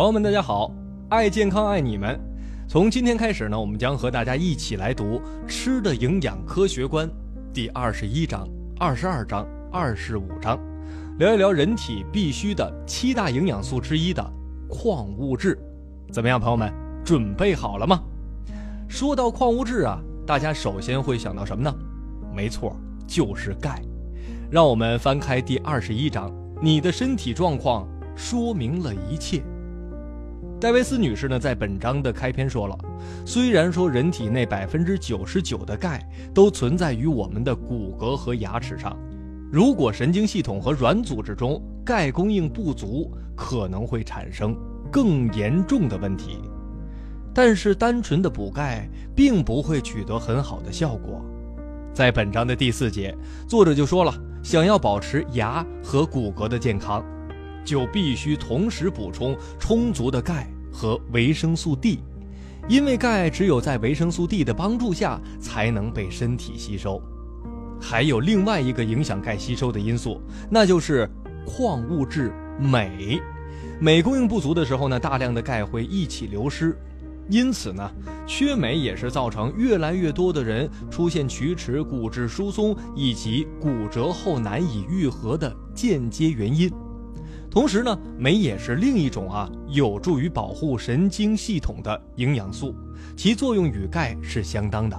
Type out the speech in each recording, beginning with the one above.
朋友们，大家好！爱健康，爱你们。从今天开始呢，我们将和大家一起来读《吃的营养科学观》第二十一章、二十二章、二十五章，聊一聊人体必需的七大营养素之一的矿物质。怎么样，朋友们，准备好了吗？说到矿物质啊，大家首先会想到什么呢？没错，就是钙。让我们翻开第二十一章，你的身体状况说明了一切。戴维斯女士呢，在本章的开篇说了，虽然说人体内百分之九十九的钙都存在于我们的骨骼和牙齿上，如果神经系统和软组织中钙供应不足，可能会产生更严重的问题。但是单纯的补钙并不会取得很好的效果。在本章的第四节，作者就说了，想要保持牙和骨骼的健康。就必须同时补充充足的钙和维生素 D，因为钙只有在维生素 D 的帮助下才能被身体吸收。还有另外一个影响钙吸收的因素，那就是矿物质镁。镁供应不足的时候呢，大量的钙会一起流失，因此呢，缺镁也是造成越来越多的人出现龋齿、骨质疏松以及骨折后难以愈合的间接原因。同时呢，镁也是另一种啊有助于保护神经系统的营养素，其作用与钙是相当的。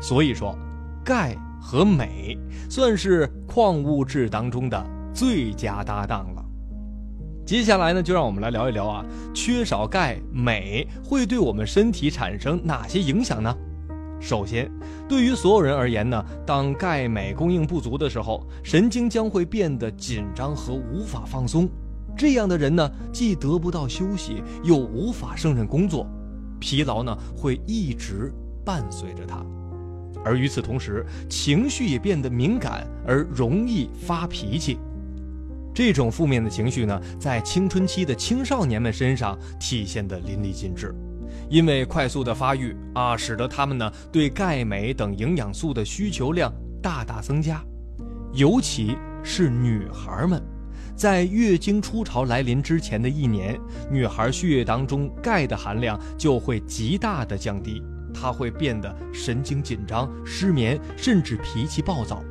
所以说，钙和镁算是矿物质当中的最佳搭档了。接下来呢，就让我们来聊一聊啊，缺少钙、镁会对我们身体产生哪些影响呢？首先，对于所有人而言呢，当钙、镁供应不足的时候，神经将会变得紧张和无法放松。这样的人呢，既得不到休息，又无法胜任工作，疲劳呢会一直伴随着他，而与此同时，情绪也变得敏感而容易发脾气。这种负面的情绪呢，在青春期的青少年们身上体现得淋漓尽致，因为快速的发育啊，使得他们呢对钙、镁等营养素的需求量大大增加，尤其是女孩们。在月经初潮来临之前的一年，女孩血液当中钙的含量就会极大的降低，她会变得神经紧张、失眠，甚至脾气暴躁。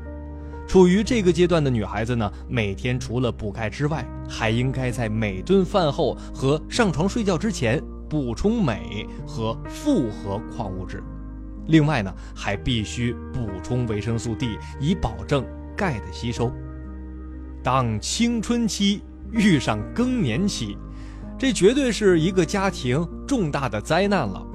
处于这个阶段的女孩子呢，每天除了补钙之外，还应该在每顿饭后和上床睡觉之前补充镁和复合矿物质。另外呢，还必须补充维生素 D，以保证钙的吸收。当青春期遇上更年期，这绝对是一个家庭重大的灾难了。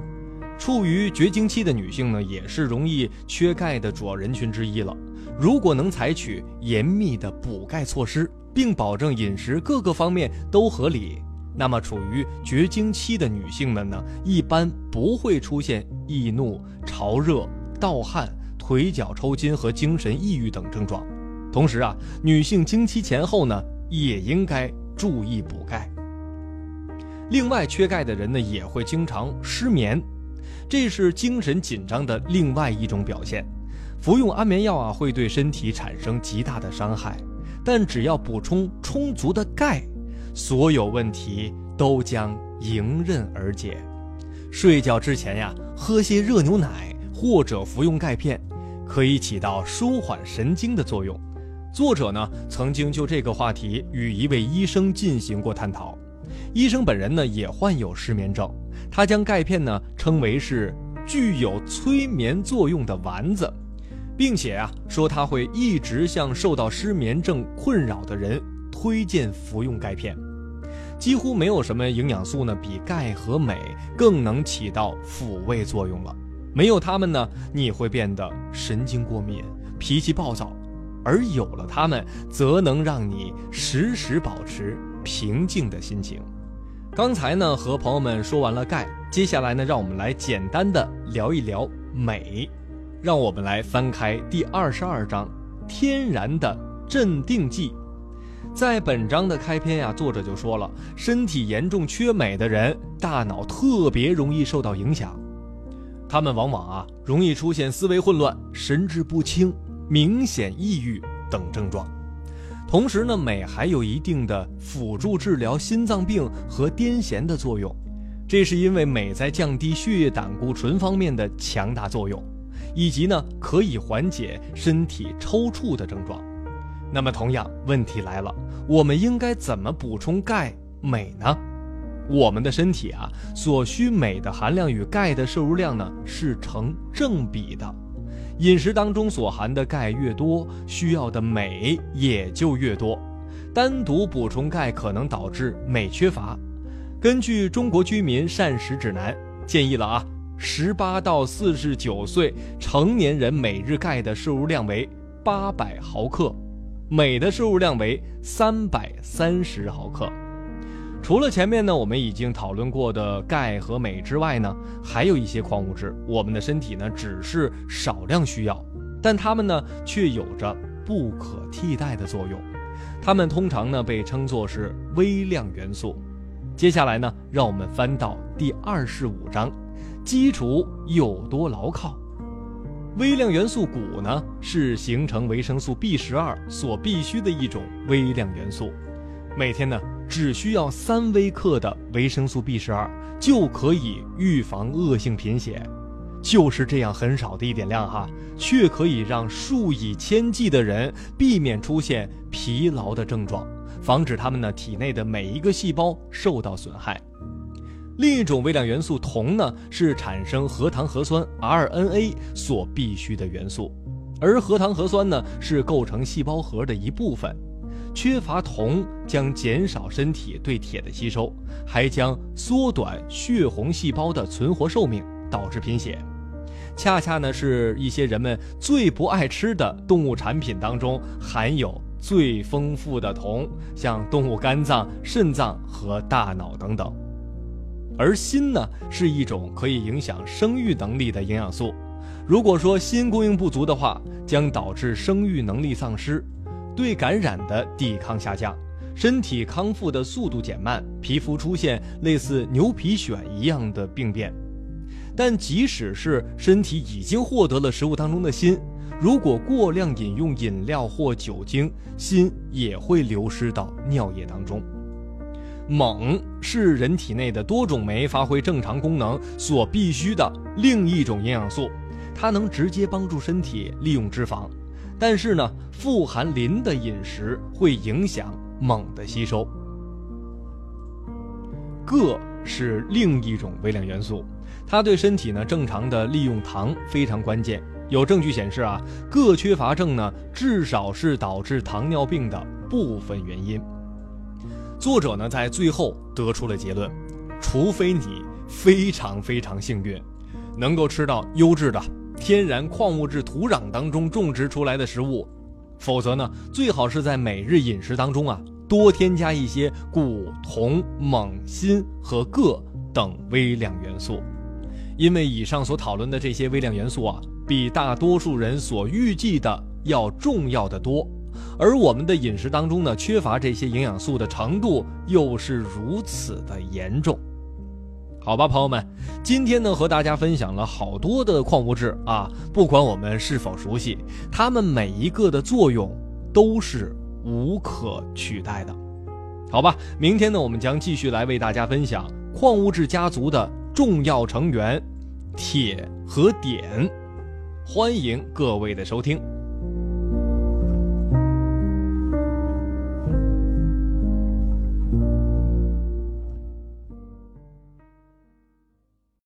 处于绝经期的女性呢，也是容易缺钙的主要人群之一了。如果能采取严密的补钙措施，并保证饮食各个方面都合理，那么处于绝经期的女性们呢，一般不会出现易怒、潮热、盗汗、腿脚抽筋和精神抑郁等症状。同时啊，女性经期前后呢，也应该注意补钙。另外，缺钙的人呢，也会经常失眠，这是精神紧张的另外一种表现。服用安眠药啊，会对身体产生极大的伤害，但只要补充充足的钙，所有问题都将迎刃而解。睡觉之前呀，喝些热牛奶或者服用钙片，可以起到舒缓神经的作用。作者呢曾经就这个话题与一位医生进行过探讨，医生本人呢也患有失眠症，他将钙片呢称为是具有催眠作用的丸子，并且啊说他会一直向受到失眠症困扰的人推荐服用钙片。几乎没有什么营养素呢比钙和镁更能起到抚慰作用了，没有它们呢你会变得神经过敏、脾气暴躁。而有了它们，则能让你时时保持平静的心情。刚才呢，和朋友们说完了钙，接下来呢，让我们来简单的聊一聊镁。让我们来翻开第二十二章《天然的镇定剂》。在本章的开篇呀，作者就说了，身体严重缺镁的人，大脑特别容易受到影响，他们往往啊，容易出现思维混乱、神志不清。明显抑郁等症状，同时呢，镁还有一定的辅助治疗心脏病和癫痫的作用。这是因为镁在降低血液胆固醇方面的强大作用，以及呢可以缓解身体抽搐的症状。那么，同样问题来了，我们应该怎么补充钙、镁呢？我们的身体啊，所需镁的含量与钙的摄入量呢是成正比的。饮食当中所含的钙越多，需要的镁也就越多。单独补充钙可能导致镁缺乏。根据《中国居民膳食指南》建议了啊，十八到四十九岁成年人每日钙的摄入量为八百毫克，镁的摄入量为三百三十毫克。除了前面呢我们已经讨论过的钙和镁之外呢，还有一些矿物质，我们的身体呢只是少量需要，但它们呢却有着不可替代的作用。它们通常呢被称作是微量元素。接下来呢，让我们翻到第二十五章，基础有多牢靠？微量元素钴呢是形成维生素 B 十二所必需的一种微量元素，每天呢。只需要三微克的维生素 B 十二就可以预防恶性贫血，就是这样很少的一点量哈，却可以让数以千计的人避免出现疲劳的症状，防止他们呢体内的每一个细胞受到损害。另一种微量元素铜呢，是产生核糖核酸 RNA 所必需的元素，而核糖核酸呢是构成细胞核的一部分。缺乏铜将减少身体对铁的吸收，还将缩短血红细胞的存活寿命，导致贫血。恰恰呢是一些人们最不爱吃的动物产品当中含有最丰富的铜，像动物肝脏、肾脏和大脑等等。而锌呢是一种可以影响生育能力的营养素，如果说锌供应不足的话，将导致生育能力丧失。对感染的抵抗下降，身体康复的速度减慢，皮肤出现类似牛皮癣一样的病变。但即使是身体已经获得了食物当中的锌，如果过量饮用饮料或酒精，锌也会流失到尿液当中。锰是人体内的多种酶发挥正常功能所必需的另一种营养素，它能直接帮助身体利用脂肪。但是呢，富含磷的饮食会影响锰的吸收。铬是另一种微量元素，它对身体呢正常的利用糖非常关键。有证据显示啊，铬缺乏症呢至少是导致糖尿病的部分原因。作者呢在最后得出了结论：除非你非常非常幸运，能够吃到优质的。天然矿物质土壤当中种植出来的食物，否则呢，最好是在每日饮食当中啊，多添加一些钴、铜、锰、锌和铬等微量元素，因为以上所讨论的这些微量元素啊，比大多数人所预计的要重要的多，而我们的饮食当中呢，缺乏这些营养素的程度又是如此的严重。好吧，朋友们，今天呢和大家分享了好多的矿物质啊，不管我们是否熟悉，它们每一个的作用都是无可取代的。好吧，明天呢我们将继续来为大家分享矿物质家族的重要成员——铁和碘。欢迎各位的收听。